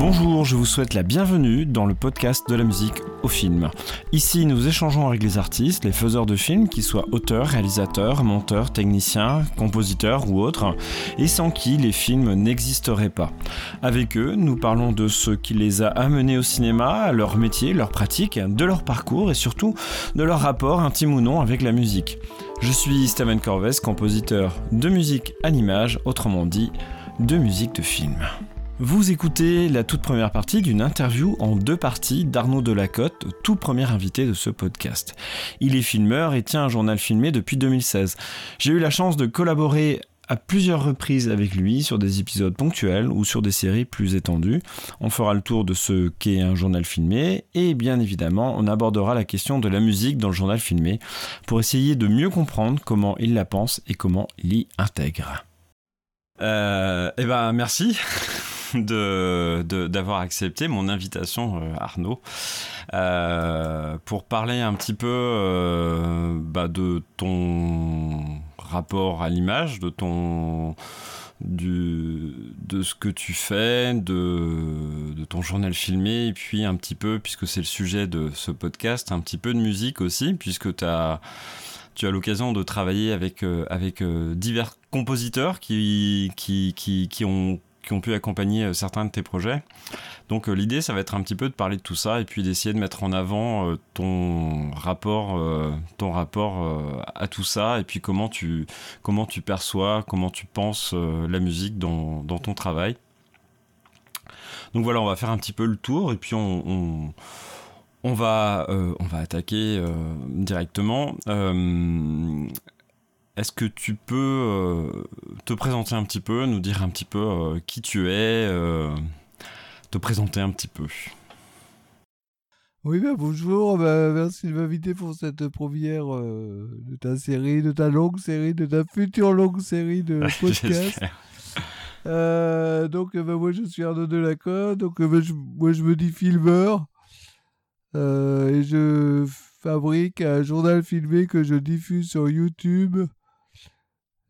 Bonjour, je vous souhaite la bienvenue dans le podcast de la musique au film. Ici, nous échangeons avec les artistes, les faiseurs de films, qu'ils soient auteurs, réalisateurs, monteurs, techniciens, compositeurs ou autres, et sans qui les films n'existeraient pas. Avec eux, nous parlons de ce qui les a amenés au cinéma, leur métier, leur pratique, de leur parcours et surtout de leur rapport intime ou non avec la musique. Je suis Steven Corvès, compositeur de musique à l'image, autrement dit, de musique de film. Vous écoutez la toute première partie d'une interview en deux parties d'Arnaud Delacote, tout premier invité de ce podcast. Il est filmeur et tient un journal filmé depuis 2016. J'ai eu la chance de collaborer à plusieurs reprises avec lui sur des épisodes ponctuels ou sur des séries plus étendues. On fera le tour de ce qu'est un journal filmé et bien évidemment on abordera la question de la musique dans le journal filmé pour essayer de mieux comprendre comment il la pense et comment il y intègre. Euh, eh ben merci. de, d'avoir accepté mon invitation, euh, Arnaud, euh, pour parler un petit peu euh, bah, de ton rapport à l'image, de ton du, de ce que tu fais, de, de, ton journal filmé, et puis un petit peu, puisque c'est le sujet de ce podcast, un petit peu de musique aussi, puisque tu as, tu as l'occasion de travailler avec, avec divers compositeurs qui, qui, qui, qui ont qui ont pu accompagner euh, certains de tes projets. Donc euh, l'idée, ça va être un petit peu de parler de tout ça et puis d'essayer de mettre en avant euh, ton rapport, ton rapport à tout ça et puis comment tu, comment tu perçois, comment tu penses la musique dans, dans, ton travail. Donc voilà, on va faire un petit peu le tour et puis on, on, va, on va attaquer directement. Est-ce que tu peux euh, te présenter un petit peu, nous dire un petit peu euh, qui tu es, euh, te présenter un petit peu? Oui, ben bonjour, ben, merci de m'inviter pour cette première de ta série, de ta longue série, de ta future longue série de podcasts. donc, ben, moi je suis Arnaud Delacote, donc ben, moi je me dis filmeur et je fabrique un journal filmé que je diffuse sur YouTube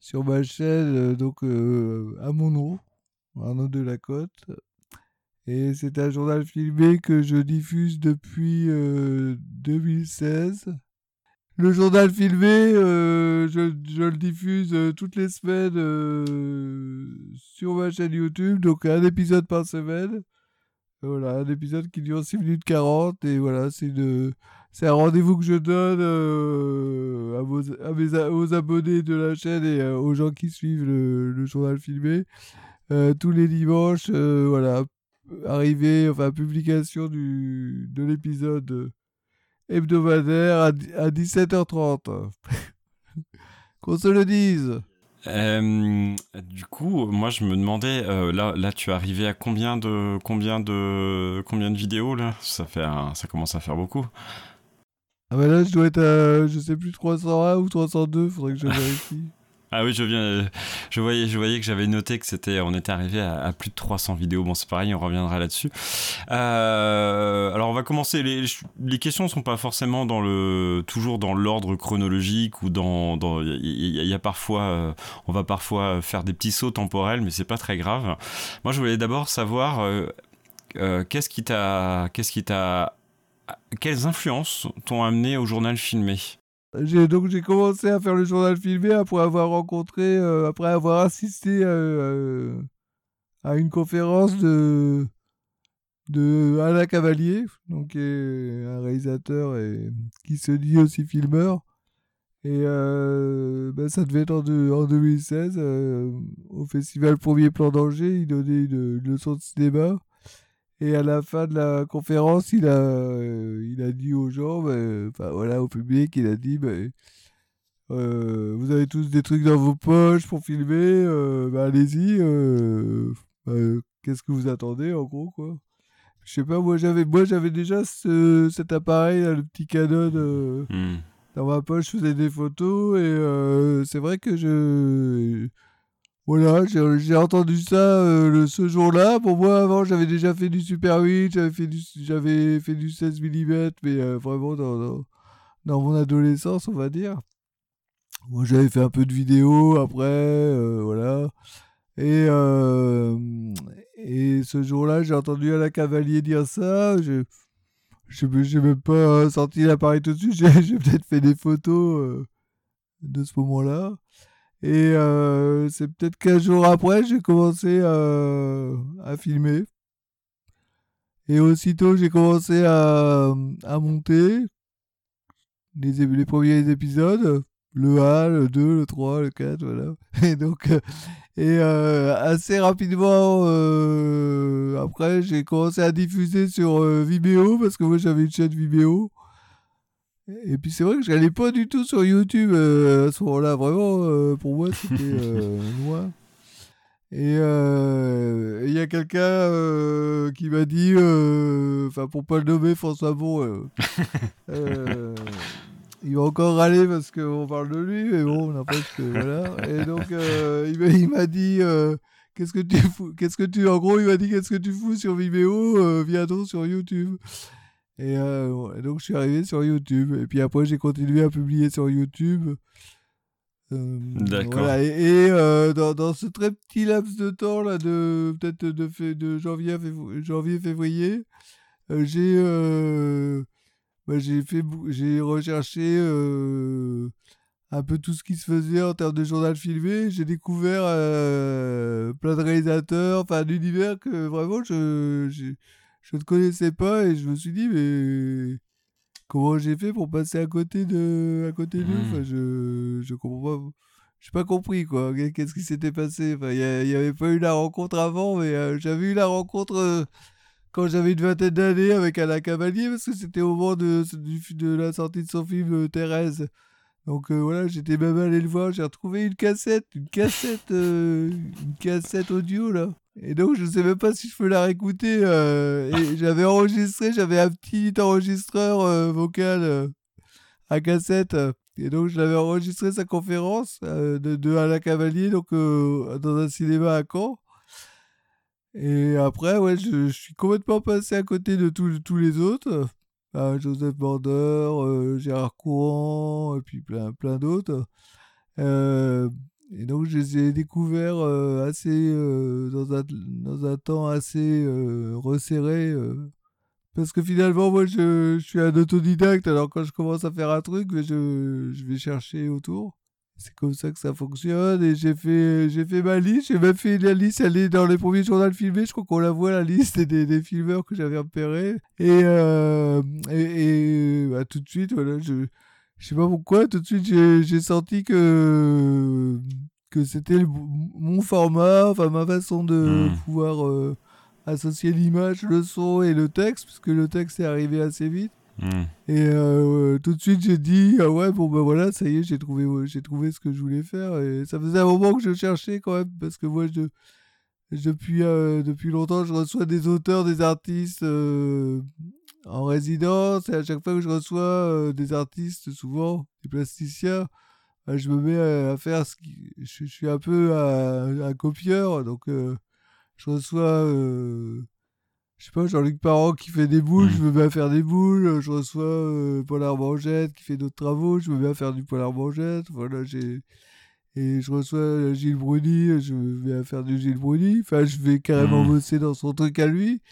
sur ma chaîne, euh, donc euh, à mon nom, Arnaud de la Côte. Et c'est un journal filmé que je diffuse depuis 2016. Euh, le journal filmé, je, le diffuse toutes les semaines sur ma chaîne YouTube, donc un épisode par semaine. Voilà, un épisode qui dure 6 minutes 40 et voilà, c'est de c'est un rendez-vous que je donne euh, à, vos, à aux abonnés de la chaîne et euh, aux gens qui suivent le, journal filmé. Euh, tous les dimanches, voilà, arrivée, enfin, publication du, de l'épisode hebdomadaire à, à 17h30. Qu'on se le dise. du coup, moi je me demandais, là, là tu es arrivé à combien de combien de combien de vidéos là? Ça fait ça commence à faire beaucoup. Ah bah là, je dois être à, je sais plus, 301 ou 302, faudrait que je vérifie. Ah oui, je viens, je voyais, que j'avais noté que c'était, on était arrivé à, plus de 300 vidéos. Bon, c'est pareil, on reviendra là-dessus. Euh, alors, on va commencer. Les, les questions sont pas forcément toujours dans l'ordre chronologique ou dans, il y, a parfois, euh, on va parfois faire des petits sauts temporels, mais c'est pas très grave. Moi, je voulais d'abord savoir. Euh, qu'est-ce qui t'a quelles influences t'ont amené au journal filmé? Donc j'ai commencé à faire le journal filmé après avoir rencontré, euh, après avoir assisté euh, à une conférence de, Alain Cavalier, donc un réalisateur et, qui se dit aussi filmeur. Et euh, ben, ça devait être en, en 2016, au festival Premier Plan d'Angers, il donnait une leçon de cinéma. Et à la fin de la conférence, il a, euh, il a dit aux gens, ben, enfin voilà, au public, il a dit, ben, euh, vous avez tous des trucs dans vos poches pour filmer, euh, ben, allez-y. Qu'est-ce que vous attendez, en gros, quoi Je sais pas, moi j'avais, moi j'avais déjà ce, cet appareil, le petit Canon hmm. dans ma poche, je faisais des photos et c'est vrai que je voilà, j'ai entendu ça euh, ce jour-là. Pour moi, avant, j'avais déjà fait du Super 8, j'avais fait du, j'avais fait du 16 mm, mais euh, vraiment dans, dans, mon adolescence, on va dire. Moi, j'avais fait un peu de vidéo après, euh, voilà. Et, et ce jour-là, j'ai entendu Alain Cavalier dire ça. Je n'ai même pas sorti l'appareil tout de suite. J'ai peut-être fait des photos de ce moment-là. Et c'est peut-être 15 jours après, j'ai commencé à filmer. Et aussitôt, j'ai commencé à, monter les, les, premiers épisodes. Le 1, le 2, le 3, le 4, voilà. Et donc, euh, et euh, assez rapidement, euh, après, j'ai commencé à diffuser sur Vimeo, parce que moi j'avais une chaîne Vimeo. Et puis c'est vrai que je n'allais pas du tout sur YouTube à ce moment-là. Vraiment, pour moi, c'était loin. Et euh, il y a quelqu'un euh, qui m'a dit, euh, enfin pour pas le nommer, François Bon, il va encore râler parce qu'on parle de lui, mais bon, n'empêche que voilà. Et donc il m'a dit, qu'est-ce que tu fous, qu'est-ce que tu, en gros, il m'a dit, qu'est-ce que tu fous sur Vimeo, viens donc sur YouTube. Et, et, donc je suis arrivé sur YouTube. Et puis après j'ai continué à publier sur YouTube. Euh, D'accord. Et, euh, dans, dans, ce très petit laps de temps là, de peut-être de, de janvier à février, janvier, février euh, j'ai bah, j'ai fait j'ai recherché un peu tout ce qui se faisait en termes de journal filmé. J'ai découvert plein de réalisateurs, enfin univers que vraiment je, je, je ne connaissais pas et je me suis dit mais comment j'ai fait pour passer à côté de à côté d'eux? Enfin, mmh. je je comprends pas. J'ai pas compris quoi. Qu'est-ce qui s'était passé? Enfin il y, avait pas eu la rencontre avant mais euh, j'avais eu la rencontre euh, quand j'avais une vingtaine d'années avec Alain Cavalier parce que c'était au moment de, de, la sortie de son film euh, Thérèse donc voilà j'étais même allé le voir j'ai retrouvé une cassette une cassette une cassette audio là et donc, je ne sais même pas si je peux la réécouter. Euh, j'avais enregistré, j'avais un petit enregistreur euh, vocal euh, à cassette. Et donc, je l'avais enregistré sa conférence de, de Alain Cavalier, donc dans un cinéma à Caen. Et après, ouais, je, suis complètement passé à côté de tous les autres. Joseph Border, Gérard Courant, et puis plein, plein d'autres. Et donc, je les ai découverts euh, assez, euh, dans, un, dans, un, temps assez euh, resserré. parce que finalement, moi, je, je, suis un autodidacte. Alors, quand je commence à faire un truc, je, je vais chercher autour. C'est comme ça que ça fonctionne. Et j'ai fait, j'ai fait ma liste. J'ai même fait la liste. Elle est dans les premiers journaux filmés. Je crois qu'on la voit, la liste des, des filmeurs que j'avais repérés. Et, et, et bah, tout de suite, voilà, je je sais pas pourquoi, tout de suite j'ai senti que, que c'était mon format, enfin ma façon de hmm. pouvoir euh, associer l'image, le son et le texte, puisque le texte est arrivé assez vite. Et euh, tout de suite j'ai dit ah ouais bon ben voilà ça y est j'ai trouvé j'ai trouvé ce que je voulais faire et ça faisait un moment que je cherchais quand même parce que moi depuis euh, depuis longtemps je reçois des auteurs des artistes en résidence et à chaque fois que je reçois euh, des artistes, souvent des plasticiens, je me mets à, faire ce qui. Je, suis un peu un, copieur, donc euh, je reçois. Euh, je sais pas, Jean-Luc Parent qui fait des boules, je mmh. me mets à faire des boules. Je reçois Paul Armangette qui fait d'autres travaux, je mets à faire du Paul Armangette. Voilà, j'ai. Et je reçois Gilles Bruni, je mets à faire du Gilles Bruni. Enfin, je vais carrément mmh. bosser dans son truc à lui.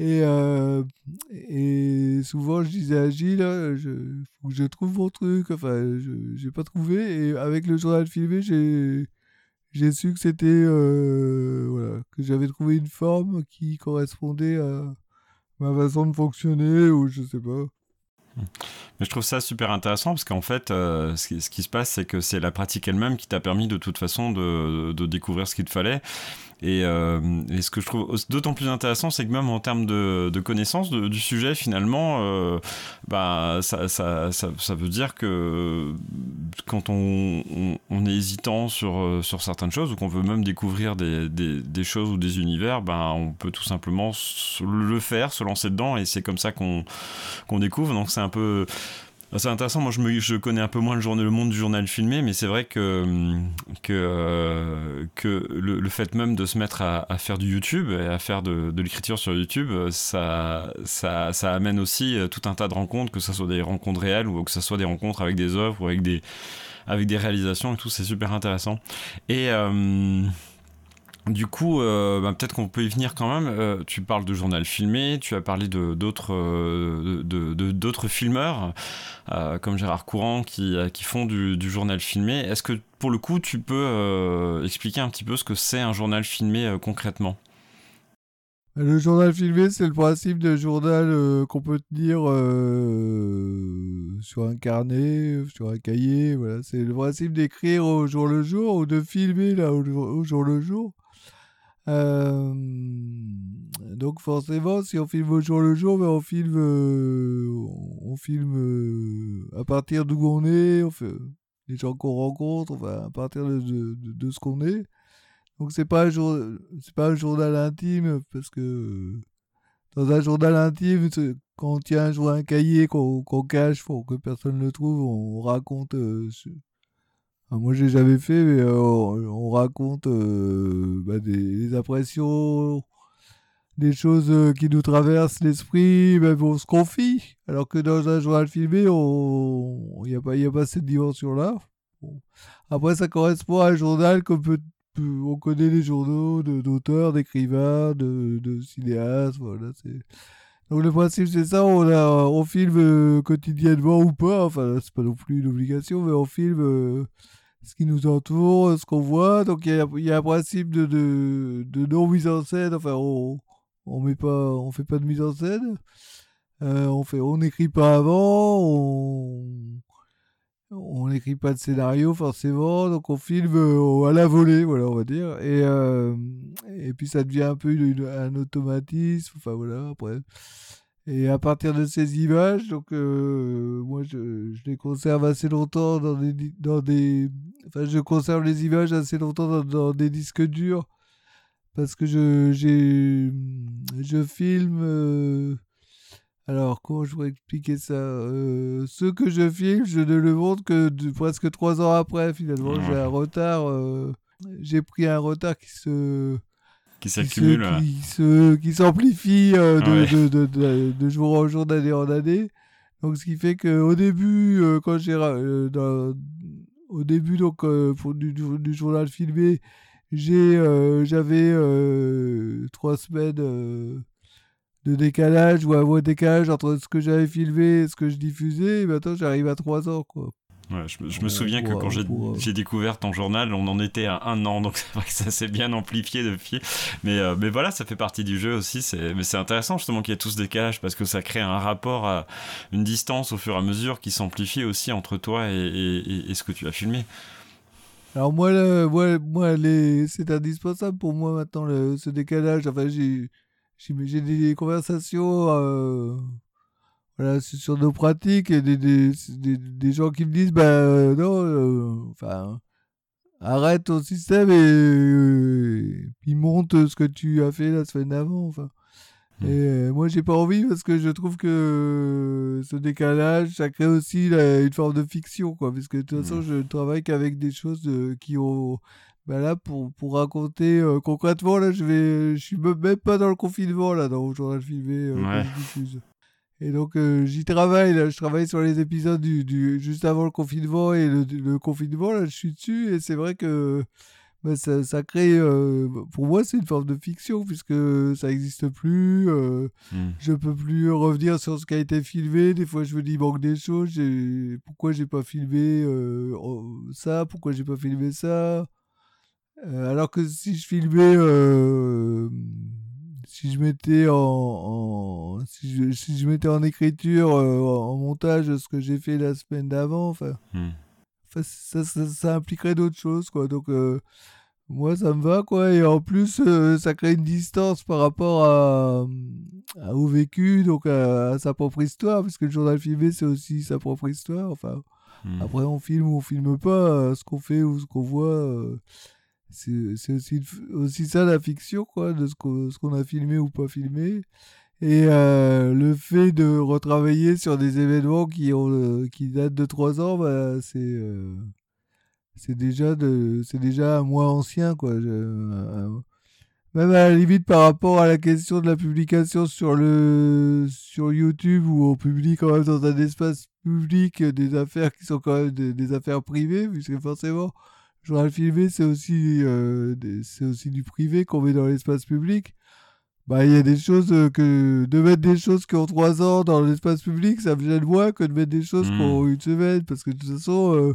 Et, euh, et souvent, je disais à Gilles, hein, je, faut que je trouve mon truc. Enfin, je n'ai pas trouvé. Et avec le journal filmé, j'ai j'ai su que c'était euh, voilà que j'avais trouvé une forme qui correspondait à ma façon de fonctionner ou je sais pas mais je trouve ça super intéressant parce qu'en fait, euh, ce, qui, se passe, c'est que c'est la pratique elle-même qui t'a permis de toute façon de, de, découvrir ce qu'il te fallait. Et, euh, ce que je trouve d'autant plus intéressant, c'est que même en termes de, de connaissance du sujet, finalement, euh, bah, ça, ça, ça, veut dire que quand on, on, est hésitant sur, sur certaines choses ou qu'on veut même découvrir des, des, choses ou des univers, bah, on peut tout simplement le faire, se lancer dedans et c'est comme ça qu'on qu'on découvre. Donc c'est peu c'est intéressant, moi je, connais un peu moins le, journal, le monde du journal filmé, mais c'est vrai que, euh, que le, fait même de se mettre à, faire du YouTube et à faire de, l'écriture sur YouTube, ça, amène aussi euh, tout un tas de rencontres, que ce soit des rencontres réelles ou que ce soit des rencontres avec des œuvres ou avec des, réalisations et tout, c'est super intéressant. Et. Euh, Du coup, euh, bah, peut-être qu'on peut y venir quand même. Euh, tu parles de journal filmé, tu as parlé de d'autres euh, filmeurs comme Gérard Courant qui, font du, du journal filmé. Est-ce que pour le coup, tu peux expliquer un petit peu ce que c'est un journal filmé concrètement? Le journal filmé, c'est le principe de journal qu'on peut tenir sur un carnet, sur un cahier. Voilà, c'est le principe d'écrire au jour le jour ou de filmer là au jour le jour. Euh, donc forcément, si on filme au jour le jour, ben on filme, euh, on filme euh, à partir d'où on est, on fait, les gens qu'on rencontre, enfin, à partir de, ce qu'on est. Donc c'est pas un pas un journal intime parce que dans un journal intime, quand on tient un, un cahier qu'on cache pour que personne ne le trouve, on raconte moi, moi, j'ai jamais fait, mais euh, on, raconte euh, bah, des, impressions, des choses euh, qui nous traversent l'esprit, même on se confie. Alors que dans un journal filmé, il n'y a, pas, a pas cette dimension-là. Après, ça correspond à un journal comme peut, on connaît les journaux d'auteurs, d'écrivains, de, cinéastes. Voilà, donc le principe c'est ça, on, on filme quotidiennement ou pas, enfin c'est pas non plus une obligation, mais on filme ce qui nous entoure, ce qu'on voit. Donc il y a, un principe de, de, non mise en scène. Enfin, on on met pas, on fait pas de mise en scène. Euh, on fait, on n'écrit pas avant. On n'écrit pas de scénario forcément. Donc on filme euh, à la volée, voilà, on va dire. Et euh, et puis ça devient un peu un automatisme. Enfin voilà, après. Et à partir de ces images, donc euh, moi je, je, les conserve assez longtemps dans des, dans des, enfin je conserve les images assez longtemps dans, des disques durs parce que je j'ai je filme. Euh, alors comment je pourrais expliquer ça euh, Ce que je filme, je ne le montre que presque trois ans après. Finalement, j'ai un retard. j'ai pris un retard qui se qui s'accumule. Qui s'amplifie euh, de, de, de, de, jour en jour, d'année en année. Donc, ce qui fait qu'au début, euh, quand j'ai. Euh, au début, donc, pour du, du, journal filmé, j'avais trois semaines de décalage ou un mois de décalage entre ce que j'avais filmé et ce que je diffusais. Et maintenant, j'arrive à trois ans, quoi je, me souviens que quand j'ai découvert ton journal, on en était à un an, donc c'est vrai que ça s'est bien amplifié depuis. Mais, euh, mais voilà, ça fait partie du jeu aussi. Mais c'est intéressant justement qu'il y ait tout ce décalage parce que ça crée un rapport, à une distance au fur et à mesure qui s'amplifie aussi entre toi et, ce que tu as filmé. Alors moi, moi, moi c'est indispensable pour moi maintenant ce décalage. Enfin, j'ai des conversations. Euh, voilà, c'est sur nos pratiques et des, des, des, gens qui me disent bah euh, non, euh, enfin arrête ton système et euh, puis monte ce que tu as fait la semaine d'avant. Enfin. Mmh. Et moi j'ai pas envie parce que je trouve que ce décalage ça crée aussi une forme de fiction quoi parce que de toute façon mmh. je travaille qu'avec des choses qui ont bah là pour, pour raconter concrètement là je vais je suis même pas dans le confinement là dans le journal filmé ouais. Et donc euh, j'y travaille, là, je travaille sur les épisodes du, du, juste avant le confinement et le, le, confinement, là je suis dessus. Et c'est vrai que bah, ça, ça, crée, euh, pour moi c'est une forme de fiction puisque ça n'existe plus, euh, mmh. je peux plus revenir sur ce qui a été filmé, des fois je me dis il manque des choses, pourquoi j'ai pas filmé euh, ça, pourquoi j'ai pas filmé ça, alors que si je filmais si je mettais en, si, je, si je, mettais en écriture euh, en montage ce que j'ai fait la semaine d'avant enfin hmm. ça, ça, ça, impliquerait d'autres choses quoi donc euh, moi ça me va quoi et en plus euh, ça crée une distance par rapport à, au vécu donc à, sa propre histoire parce que le journal filmé c'est aussi sa propre histoire enfin hmm. après on filme ou on filme pas ce qu'on fait ou ce qu'on voit c'est aussi, ça la fiction, quoi, de ce qu'on a filmé ou pas filmé. Et euh, le fait de retravailler sur des événements qui, euh, datent de trois ans, bah, c'est euh, c'est déjà, mois ancien. Quoi. même à la limite par rapport à la question de la publication sur, YouTube où on publie quand même dans un espace public des affaires qui sont quand même des affaires privées, puisque forcément journal filmé, c'est aussi, euh, c'est aussi du privé qu'on met dans l'espace public. Bah, il y a des choses que. De mettre des choses qui ont trois ans dans l'espace public, ça me gêne moins que de mettre des choses qui ont une semaine. Parce que de toute façon,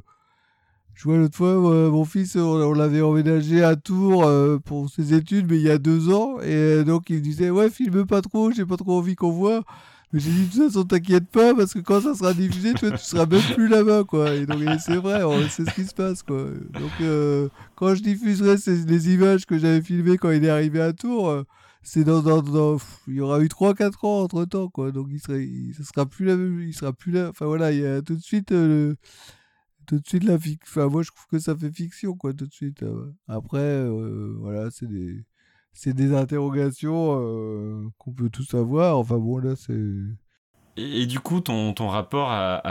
je vois l'autre fois, mon fils, on, l'avait emménagé à Tours pour ses études, mais il y a deux ans. Et donc, il me disait Ouais, filme pas trop, j'ai pas trop envie qu'on voit. Mais j'ai dit, de toute façon, t'inquiète pas, parce que quand ça sera diffusé, toi, tu seras même plus là-bas, quoi. Et donc, c'est vrai, c'est ce qui se passe, quoi. Donc, euh, quand je diffuserai ces, les images que j'avais filmées quand il est arrivé à Tours, euh, c'est dans, dans, dans, il y aura eu 3-4 ans entre temps, quoi. Donc, il serait, ça sera plus la même, il sera plus là. Enfin, voilà, il y a tout de suite, euh, tout de suite la fiction. Enfin, moi, je trouve que ça fait fiction, quoi, tout de suite. Après, voilà, c'est des c'est des interrogations euh, qu'on peut tous avoir. Enfin bon, là, c'est. Et, du coup, ton, ton rapport à,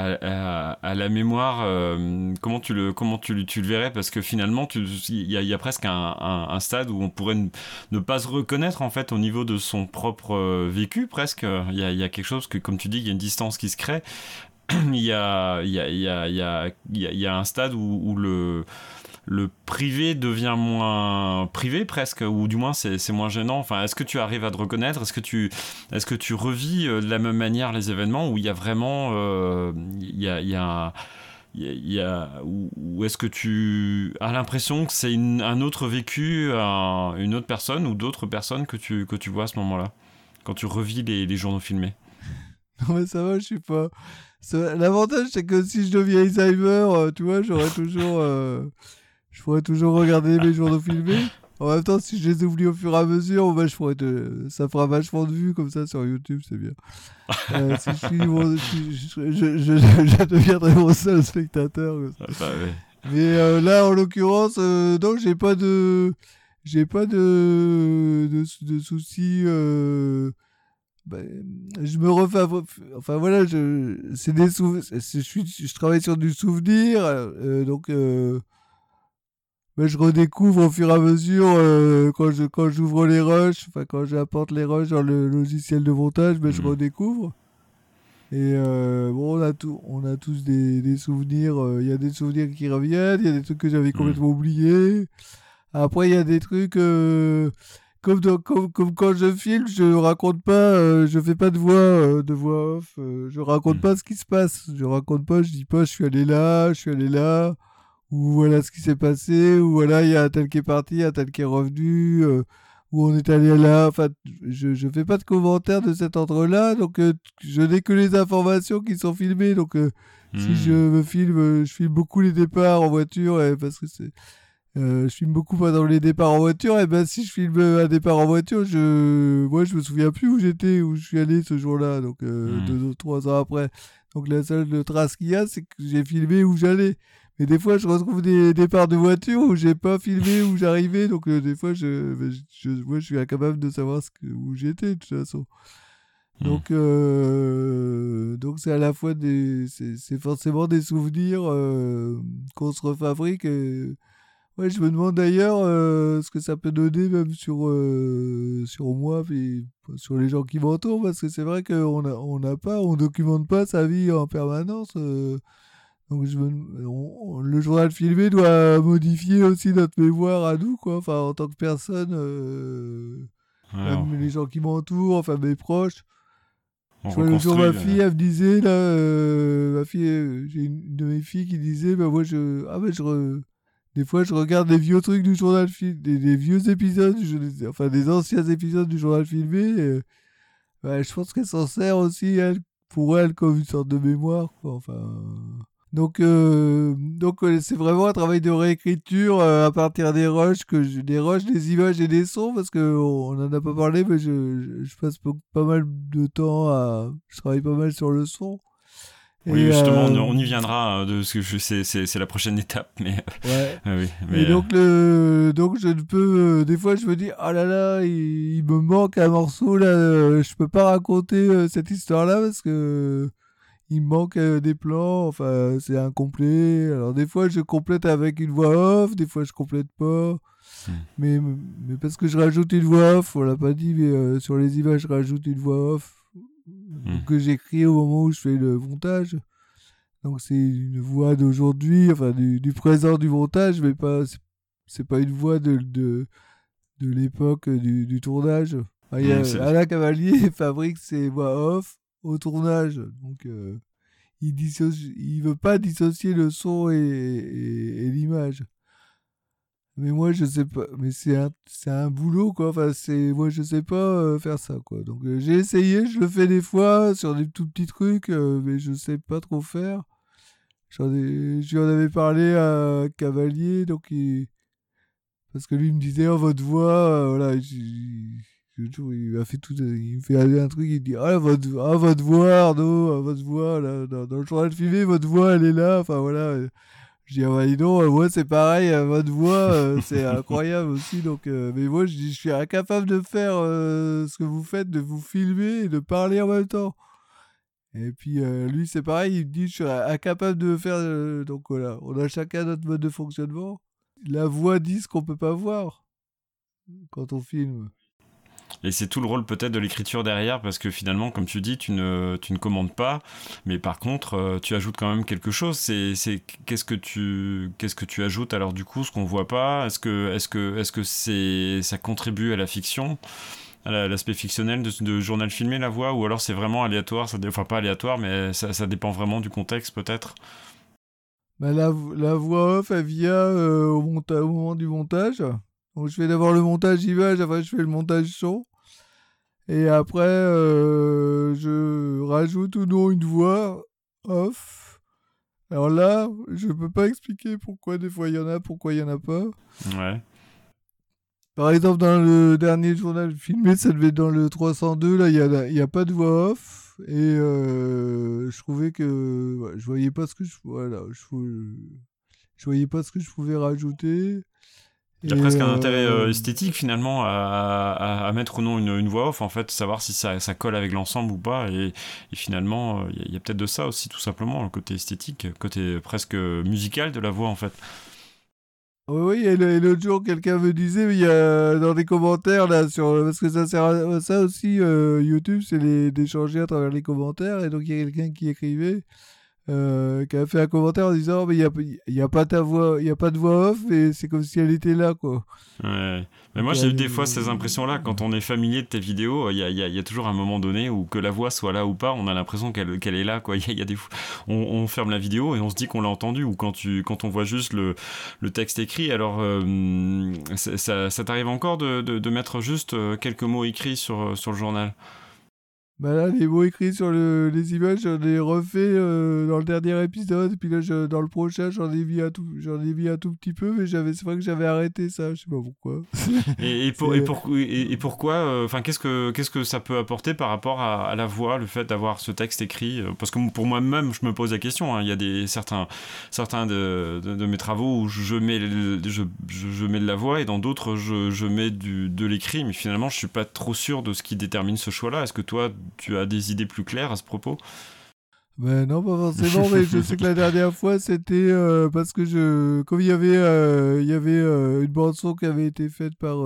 la mémoire, euh, comment, tu le, comment tu, tu le verrais? Parce que finalement, il y, y, a presque un, stade où on pourrait ne, pas se reconnaître en fait au niveau de son propre euh, vécu, presque. Il y a, y a, quelque chose que, comme tu dis, il y a une distance qui se crée. il y a, a, y, a, y, a, a un stade où le le privé devient moins privé presque, ou du moins c'est moins gênant. Enfin, est-ce que tu arrives à te reconnaître? Est-ce que tu est-ce que tu revis euh, de la même manière les événements où il y a vraiment euh, il y a, y a ou, est-ce que tu as l'impression que c'est un autre vécu, une autre personne ou d'autres personnes que tu, que tu vois à ce moment-là, quand tu revis les, les journaux filmés? Non mais ça va, je suis pas... L'avantage c'est que si je deviens Alzheimer, euh, tu vois, j'aurais toujours je pourrais toujours regarder mes journaux filmés. En même temps, si je les oublie au fur et à mesure, bah, je pourrais ça fera vachement de vues comme ça sur YouTube, c'est bien. Euh, si je, suis je, je, deviendrai mon seul spectateur. Ah, bah, Mais euh, là, en l'occurrence, euh, donc j'ai pas de, j'ai pas de, de, soucis. Bah, je me refais, enfin voilà, je, c'est des je, suis, je travaille sur du souvenir, donc je redécouvre au fur et à mesure euh, quand je quand j'ouvre les rushs, enfin quand j'apporte les rushs dans le logiciel de montage, mais je mhm. redécouvre. Et euh, bon, on a tout, on a tous des, des souvenirs. Euh, il y a des souvenirs qui reviennent, il y a des trucs que j'avais mhm. complètement oubliés. Après, il y a des trucs comme, comme, comme quand je filme, je raconte pas, je fais pas de voix, de voix off. je raconte mhm. pas ce qui se passe. Je raconte pas, je dis pas, je suis allé là, je suis allé là ou voilà ce qui s'est passé, ou voilà, il y a un tel qui est parti, un tel qui est revenu, euh, ou on est allé là. Enfin, je ne fais pas de commentaires de cet ordre-là, donc euh, je n'ai que les informations qui sont filmées. Donc, euh, si je hmm. me filme, je filme beaucoup les départs en voiture, parce que c'est. je filme beaucoup pendant les départs en voiture, et ben si je filme un départ en voiture, je, moi je me souviens plus où j'étais, où je suis allé ce jour-là, donc hmm. deux ou trois ans après. Donc la seule trace qu'il y a, c'est que j'ai filmé où j'allais. Et des fois, je retrouve des départs de voiture où j'ai pas filmé où j'arrivais. Donc, euh, des fois, je, je, moi, je suis incapable de savoir ce que, où j'étais, de toute façon. Hmm. Donc, euh, donc c'est à la fois des, c'est forcément des souvenirs euh, qu'on se refabrique. Et, ouais, je me demande d'ailleurs ce que ça peut donner même sur, sur moi et sur les gens qui m'entourent, parce que c'est vrai qu'on n'a on n'a pas, on documente pas sa vie en permanence. Donc je le journal filmé doit modifier aussi notre mémoire à nous, quoi. Enfin, en tant que personne, euh, même les gens qui m'entourent, enfin mes proches. je vois le jour ma fille, elle me disait là, euh, ma fille, euh, j'ai une de mes filles qui disait, bah moi je, ah bah je, des fois je regarde des vieux trucs du journal filmé, des, vieux épisodes, enfin des anciens épisodes du journal filmé. Et, bah, je pense qu'elle s'en sert aussi elle, pour elle comme une sorte de mémoire, quoi. Enfin. Donc, euh, donc euh, c'est vraiment un travail de réécriture euh, à partir des rushs, que des rushs, des images et des sons, parce que on n'en a pas parlé, mais je, je, passe pas, mal de temps à, je travaille pas mal sur le son. Oui, justement, on y viendra de ce que je sais, c'est la prochaine étape, mais. Ouais. oui, mais et donc le, donc je ne peux, des fois je me dis, oh là là, il, me manque un morceau là, je peux pas raconter cette histoire là parce que il manque euh, des plans, enfin c'est incomplet. Alors des fois je complète avec une voix off, des fois je complète pas. Hmm. Mais, mais parce que je rajoute une voix off, on l'a pas dit, mais euh, sur les images je rajoute une voix off hmm. que j'écris au moment où je fais le montage. Donc c'est une voix d'aujourd'hui, enfin du, du, présent du montage, mais pas c'est pas une voix de, de, de l'époque du, du, tournage. Enfin, y a, mmh, Alain Cavalier fabrique ses voix off au tournage. Donc euh, il il veut pas dissocier le son et, l'image. Mais moi je sais pas, mais c'est un, c'est un boulot quoi. Enfin c'est, moi je sais pas euh, faire ça quoi. Donc euh, j'ai essayé, je le fais des fois sur des tout petits trucs, mais je sais pas trop faire. J'en ai, j'en avais parlé à Cavalier, donc parce que lui me disait oh votre voix, voilà, il m'a fait tout, il me fait un truc, il dit ah votre, ah, votre voix Arnaud, ah, votre voix là, dans, dans, le journal filmé, votre voix elle est là, enfin voilà. Je dis ah bah dis donc, moi c'est pareil, euh, votre voix euh, c'est incroyable aussi, donc euh, mais moi je dis je suis incapable de faire ce que vous faites, de vous filmer et de parler en même temps. Et puis lui c'est pareil, il me dit je suis incapable de faire, donc voilà, on a chacun notre mode de fonctionnement. La voix dit ce qu'on peut pas voir quand on filme. Et c'est tout le rôle peut-être de l'écriture derrière, parce que finalement, comme tu dis, tu ne, tu ne commandes pas, mais par contre, euh, tu ajoutes quand même quelque chose. C'est, c'est qu'est-ce que tu, qu'est-ce que tu ajoutes alors du coup, ce qu'on voit pas? Est-ce que, est-ce que, est-ce que c'est, ça contribue à la fiction? À l'aspect fictionnel de, journal filmé, la voix, ou alors c'est vraiment aléatoire, ça, enfin pas aléatoire, mais ça, ça dépend vraiment du contexte peut-être? Bah, la, la, voix off, elle vient euh, au, moment du montage. Donc je fais d'abord le montage image, après je fais le montage son. Et après, euh, je rajoute ou non une voix off. Alors là, je peux pas expliquer pourquoi des fois il y en a, pourquoi il y en a pas. Ouais. Par exemple, dans le dernier journal filmé, ça devait être dans le 302, là, il n'y a, y a pas de voix off. Et euh, je trouvais que je voyais pas ce que je, voilà, je, je voyais pas ce que je pouvais rajouter. Il y a presque un intérêt euh, euh, esthétique finalement à, à, mettre ou non une, une, voix off, en fait, savoir si ça, ça colle avec l'ensemble ou pas. Et, finalement, euh, il y a, peut-être de ça aussi, tout simplement, le côté esthétique, le côté presque musical de la voix en fait. Oui, et l'autre jour, quelqu'un me disait, il y a dans des commentaires, là, sur, parce que ça sert à ça aussi, YouTube, c'est d'échanger à travers les commentaires, et donc il y a quelqu'un qui écrivait, euh, qui a fait un commentaire en disant mais il n'y a, y a, pas ta voix il y a pas de voix off et c'est comme si elle était là quoi. Ouais. mais moi j'ai eu des fois ces impressions là quand on est familier de tes vidéos il y a, y a, toujours un moment donné où que la voix soit là ou pas on a l'impression qu'elle est là quoi. Il y a, des on, on, ferme la vidéo et on se dit qu'on l'a entendu ou quand tu quand on voit juste le, le texte écrit. Alors euh, ça, ça t'arrive encore de, de, de, mettre juste euh, quelques mots écrits sur, sur le journal? Bah les mots écrits sur le, les images, j'en ai refait euh, dans le dernier épisode. Puis là, dans le prochain, j'en ai mis un tout, ai mis un tout petit peu, mais c'est vrai que j'avais arrêté ça. Je sais pas pourquoi. et, et, et, pour, et, pourquoi euh, Enfin, qu'est-ce que que ça peut apporter par rapport à, à la voix, le fait d'avoir ce texte écrit euh, Parce que pour moi-même, je me pose la question. Hein. Il y a des certains certains de, de, mes travaux où je mets je, je, mets de la voix et dans d'autres je, je mets du, de l'écrit, mais finalement, je suis pas trop sûr de ce qui détermine ce choix-là. Est-ce que toi tu as des idées plus claires à ce propos? Ben non, pas forcément, mais je sais que la dernière fois, c'était euh, parce que je, comme il y avait, euh, il y avait euh, une bande son qui avait été faite par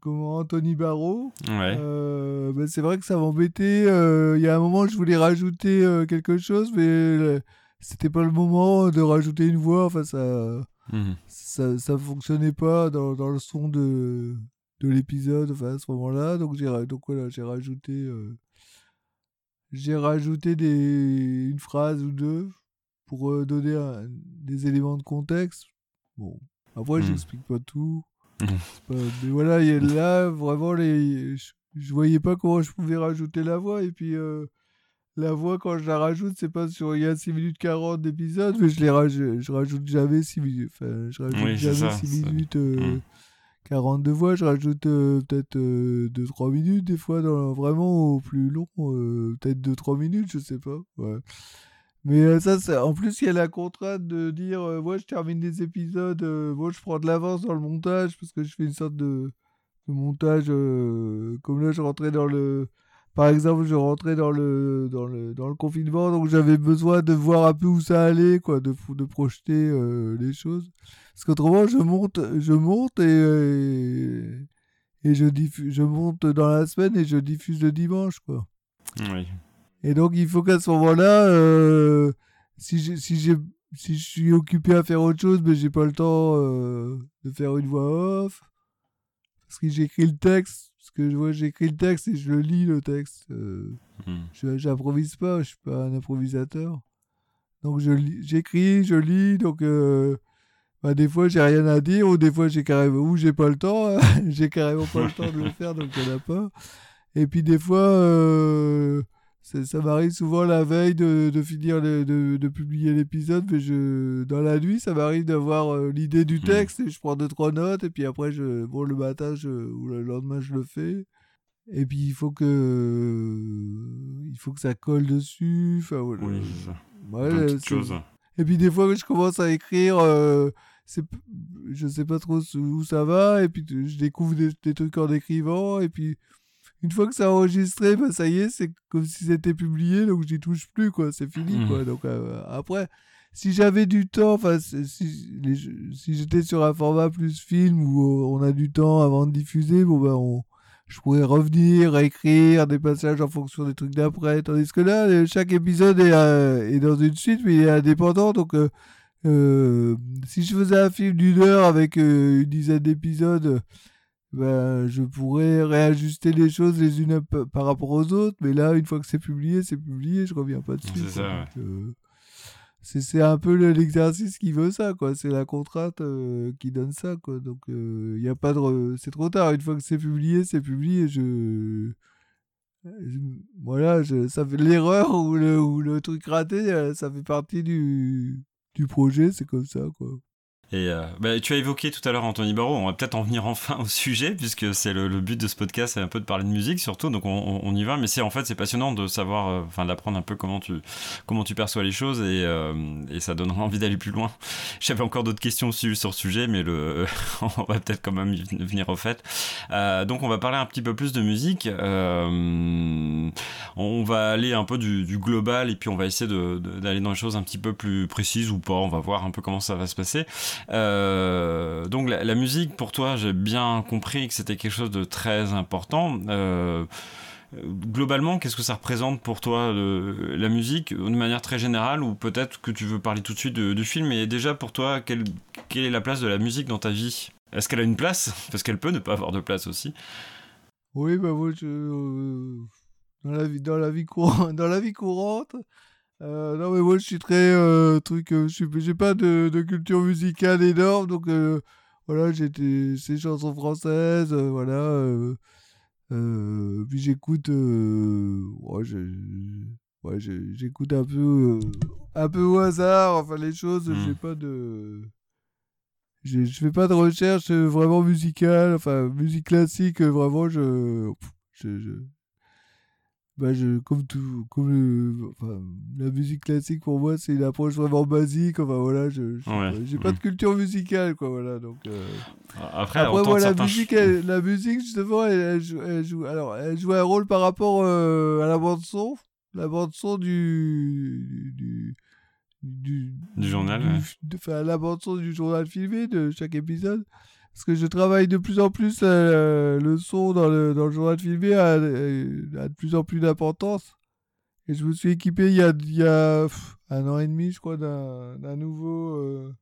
comment Anthony Barrault. Ben c'est vrai que ça m'embêtait. Il y a un moment, je voulais rajouter quelque chose, mais c'était pas le moment de rajouter une voix. Enfin, ça, mmh. ça, ça fonctionnait pas dans, dans le son de de l'épisode enfin, à ce moment-là. Donc, j'ai, donc voilà, j'ai rajouté, euh, j'ai rajouté des, une phrase ou deux pour euh, donner des éléments de contexte. Bon, après, mmh. j'explique pas tout. Mmh. mais voilà, y a, là, vraiment, les, je, voyais pas comment je pouvais rajouter la voix. Et puis, euh, la voix, quand je la rajoute, c'est pas sur. Il y a 6 minutes 40 d'épisode, mais je, les rajoute, je rajoute jamais 6 minutes. Enfin, je rajoute jamais 6 minutes. Mmh. 42 voix, je rajoute euh, peut-être 2-3 euh, minutes, des fois, dans, vraiment au plus long, euh, peut-être 2-3 minutes, je sais pas. Ouais. Mais ça, en plus, il y a la contrainte de dire, moi, je termine des épisodes, moi, je prends de l'avance dans le montage, parce que je fais une sorte de, montage, comme là, je rentrais dans le par exemple, je rentrais dans le, dans le, dans le confinement, donc j'avais besoin de voir un peu où ça allait, quoi, de, de projeter les choses. Parce qu'autrement, je monte, je monte et, et, je, je monte dans la semaine et je diffuse le dimanche, quoi. Oui. Et donc, il faut qu'à ce moment-là, euh, si j'ai si je suis occupé à faire autre chose, mais j'ai pas le temps euh, de faire une voix off. Parce que j'écris le texte, parce que je vois j'écris le texte et je le lis le texte. Euh, Hmm. je j'improvise pas, je suis pas un improvisateur. Donc je j'écris, je lis, donc euh, bah, des fois j'ai rien à dire, ou des fois j'ai carrément ou j'ai pas le temps, hein, j'ai carrément pas le temps de le faire, donc il y en a pas. Et puis des fois, euh, ça, m'arrive souvent la veille de, de finir le- de, de publier l'épisode, mais je dans la nuit ça m'arrive d'avoir euh, l'idée du Hmm. texte et je prends deux trois notes et puis après je bon le matin je, ou le lendemain je le fais. Et puis il faut que il faut que ça colle dessus. Enfin, voilà. Oui. Ouais, choses. Et puis des fois je commence à écrire, euh, je sais pas trop où ça va. Et puis je découvre des, des trucs en écrivant. Et puis une fois que c'est enregistré, bah, ça y est, c'est comme si c'était publié. Donc j'y touche plus quoi. C'est fini quoi. Donc euh, après. Si j'avais du temps, enfin, si, si j'étais sur un format plus film où euh, on a du temps avant de diffuser, bon ben on, je pourrais revenir, écrire des passages en fonction des trucs d'après. Tandis que là, chaque épisode est, euh, est dans une suite, mais il est indépendant. Donc, euh, euh, si je faisais un film d'une heure avec euh, une dizaine d'épisodes, ben, je pourrais réajuster les choses les unes par rapport aux autres. Mais là, une fois que c'est publié, c'est publié, je reviens pas dessus. C'est ça, euh, c'est un peu le- l'exercice qui veut ça, quoi. C'est la contrainte qui donne ça, quoi. Donc, il y a pas de. C'est trop tard. Une fois que c'est publié, c'est publié. Je. je- Voilà, je... ça fait l'erreur ou le, ou le truc raté, ça fait partie du, du projet, c'est comme ça, quoi. Et euh, bah, tu as évoqué tout à l'heure Anthony Barraud, on va peut-être en venir enfin au sujet, puisque c'est le, le but de ce podcast, c'est un peu de parler de musique surtout, donc on, y va, mais c'est en fait c'est passionnant de savoir, euh, enfin d'apprendre un peu comment tu, comment tu perçois les choses, et, euh, et ça donnera envie d'aller plus loin. J'avais encore d'autres questions su- sur ce sujet, mais le, on va peut-être quand même venir au fait. Euh, donc on va parler un petit peu plus de musique, Euh, on va aller un peu du, du global, et puis on va essayer d'aller dans les choses un petit peu plus précises ou pas, on va voir un peu comment ça va se passer. Euh, donc la, musique, pour toi, j'ai bien compris que c'était quelque chose de très important. Euh, globalement, qu'est-ce que ça représente pour toi la musique, de manière très générale, ou peut-être que tu veux parler tout de suite du film, et déjà pour toi, quelle, quelle est la place de la musique dans ta vie? Est-ce qu'elle a une place? Parce qu'elle peut ne pas avoir de place aussi. Oui, bah moi, euh, dans la vie, dans la vie courante, dans la vie courante. Euh, non, mais moi, je suis très euh, truc. euh, je j'ai pas de, de culture musicale énorme, donc voilà, j'ai ces chansons françaises, voilà. puis j'écoute, ouais, j'écoute un peu, un peu au hasard. Enfin, les choses, Mm. j'ai pas de. Je fais pas de recherche vraiment musicale, enfin musique classique, vraiment je, pff, je, je- bah je comme tout, comme le- enfin, la musique classique pour moi c'est une approche vraiment basique, enfin voilà, je, sais Ouais. pas, j'ai pas de culture musicale quoi, voilà donc. euh, Après, après, moi, la musique, elle- la musique, justement, elle, elle joue, elle joue- alors, elle joue un rôle par rapport euh, à la bande-son. La bande-son du. du du, Du journal, du- ouais. de- Enfin, la bande-son du journal filmé de chaque épisode. Parce que je travaille de plus en plus, euh, le son dans le, dans le journal filmé a, a de plus en plus d'importance. Et je me suis équipé il y a, il y a pff, un an et demi, je crois, d'un nouveau, euh,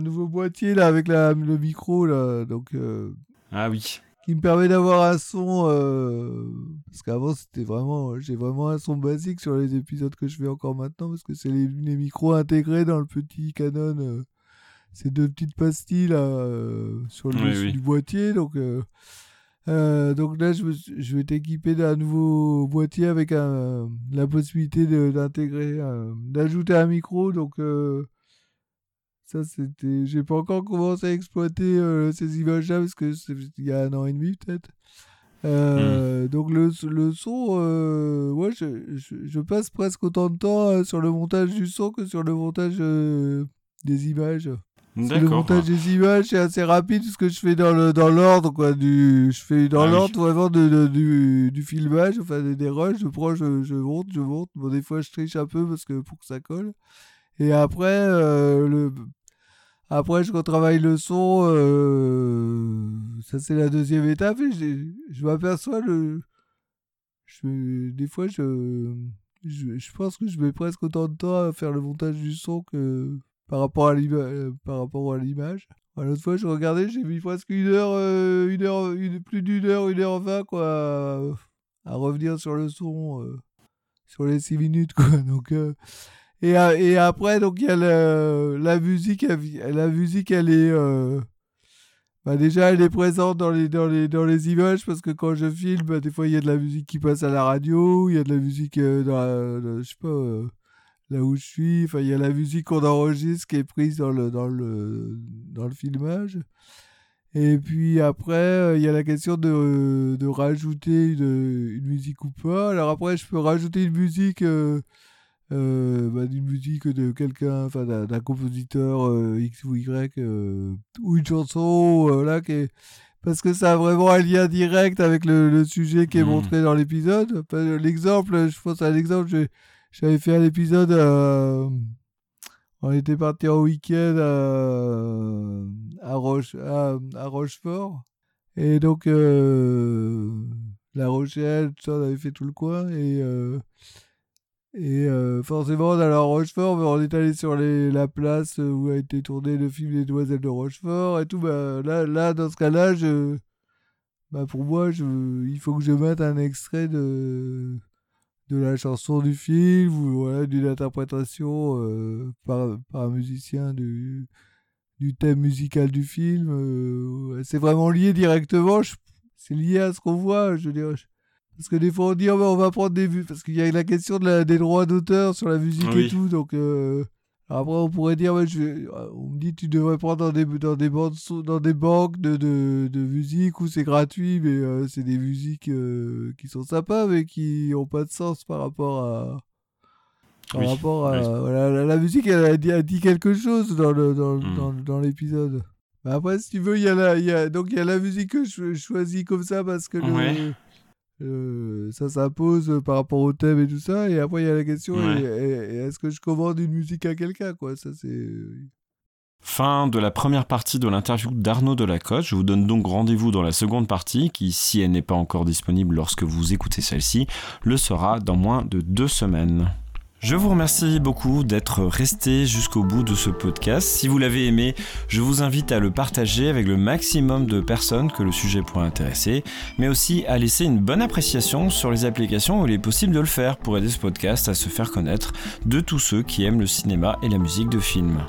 nouveau boîtier là, avec la, le micro. Là, donc, euh, Ah oui. qui me permet d'avoir un son euh, parce qu'avant c'était vraiment j'ai vraiment un son basique sur les épisodes que je fais encore maintenant parce que c'est les, les micros intégrés dans le petit Canon euh, ces deux petites pastilles là euh, sur le Oui, dessus oui. du boîtier donc euh, euh, donc là je, vais t'équiper d'un nouveau boîtier avec un, la possibilité d'intégrer d'ajouter un micro donc ça, c'était. J'ai pas encore commencé à exploiter ces images-là parce que c'est il y a un an et demi peut-être. Euh, Donc le, le son, euh, ouais, je, je, je passe presque autant de temps euh, sur le montage du son que sur le montage des images. Le montage des images c'est assez rapide parce que je fais dans le dans l'ordre quoi du je fais dans Ah oui. l'ordre vraiment de, de- du, du filmage enfin des, des rushs je prends je, je monte je monte. Bon des fois je triche un peu parce que pour que ça colle. Et après euh, le après je retravaille le son euh, ça c'est la deuxième étape et je, je m'aperçois le je, des fois je je, pense que je mets presque autant de temps à faire le montage du son que par rapport à l'image. L'autre fois, je regardais, j'ai mis presque une heure, une heure plus d'une heure, une heure vingt, quoi, à, revenir sur le son, sur les six minutes, quoi. Donc, et, après, donc, il y a la musique, la musique, elle est bah déjà, elle est présente dans les, dans, dans images parce que quand je filme, bah, des fois, il y a de la musique qui passe à la radio, il y a de la musique euh, dans, je sais pas, euh, là où je suis. Enfin, il y a la musique qu'on enregistre qui est prise dans le, dans le, dans le filmage. Et puis après, euh, il y a la question de, de rajouter une, une, musique ou pas. Alors après, je peux rajouter une musique euh, bah, d'une musique de quelqu'un, enfin d'un compositeur euh, X ou Y, euh, ou une chanson, là, qui parce que ça a vraiment un lien direct avec le, sujet qui est mmh. montré dans l'épisode. L'exemple, je pense à l'exemple, j'avais fait un épisode, on était parti en week-end à, Roche, à, Rochefort, et donc La Rochelle, tout ça, on avait fait tout le coin, et euh, forcément, dans la Rochefort, on est allé sur les, la place où a été tourné le film Les Demoiselles de Rochefort et tout. Bah, là, là, dans ce cas-là, je, bah, pour moi, je, il faut que je mette un extrait de, de la chanson du film ou voilà, d'une interprétation euh, par, par un musicien du, du thème musical du film. Euh, c'est vraiment lié directement. C'est lié à ce qu'on voit. Je veux dire, parce que des fois on dit oh, on va prendre des vues parce qu'il y a la question de la, des droits d'auteur sur la musique et tout donc euh, après on pourrait dire ouais, je, on me dit tu devrais prendre dans des dans des bandes dans des banques de, de, de musique où c'est gratuit mais euh, c'est des musiques euh, qui sont sympas mais qui ont pas de sens par rapport à par rapport à voilà, la, musique elle a dit, a dit, quelque chose dans le dans, hmm. dans, dans l'épisode. Après si tu veux il y a la y a donc il y a la musique que je choisis comme ça parce que le, euh, ça s'impose par rapport au thème et tout ça. Et après, il y a la question est-ce que je commande une musique à quelqu'un quoi? Ça, c'est. Fin de la première partie de l'interview d'Arnaud Delacote. Je vous donne donc rendez-vous dans la seconde partie, qui, si elle n'est pas encore disponible lorsque vous écoutez celle-ci, le sera dans moins de deux semaines. Je vous remercie beaucoup d'être resté jusqu'au bout de ce podcast. Si vous l'avez aimé, je vous invite à le partager avec le maximum de personnes que le sujet pourrait intéresser, mais aussi à laisser une bonne appréciation sur les applications où il est possible de le faire pour aider ce podcast à se faire connaître de tous ceux qui aiment le cinéma et la musique de film.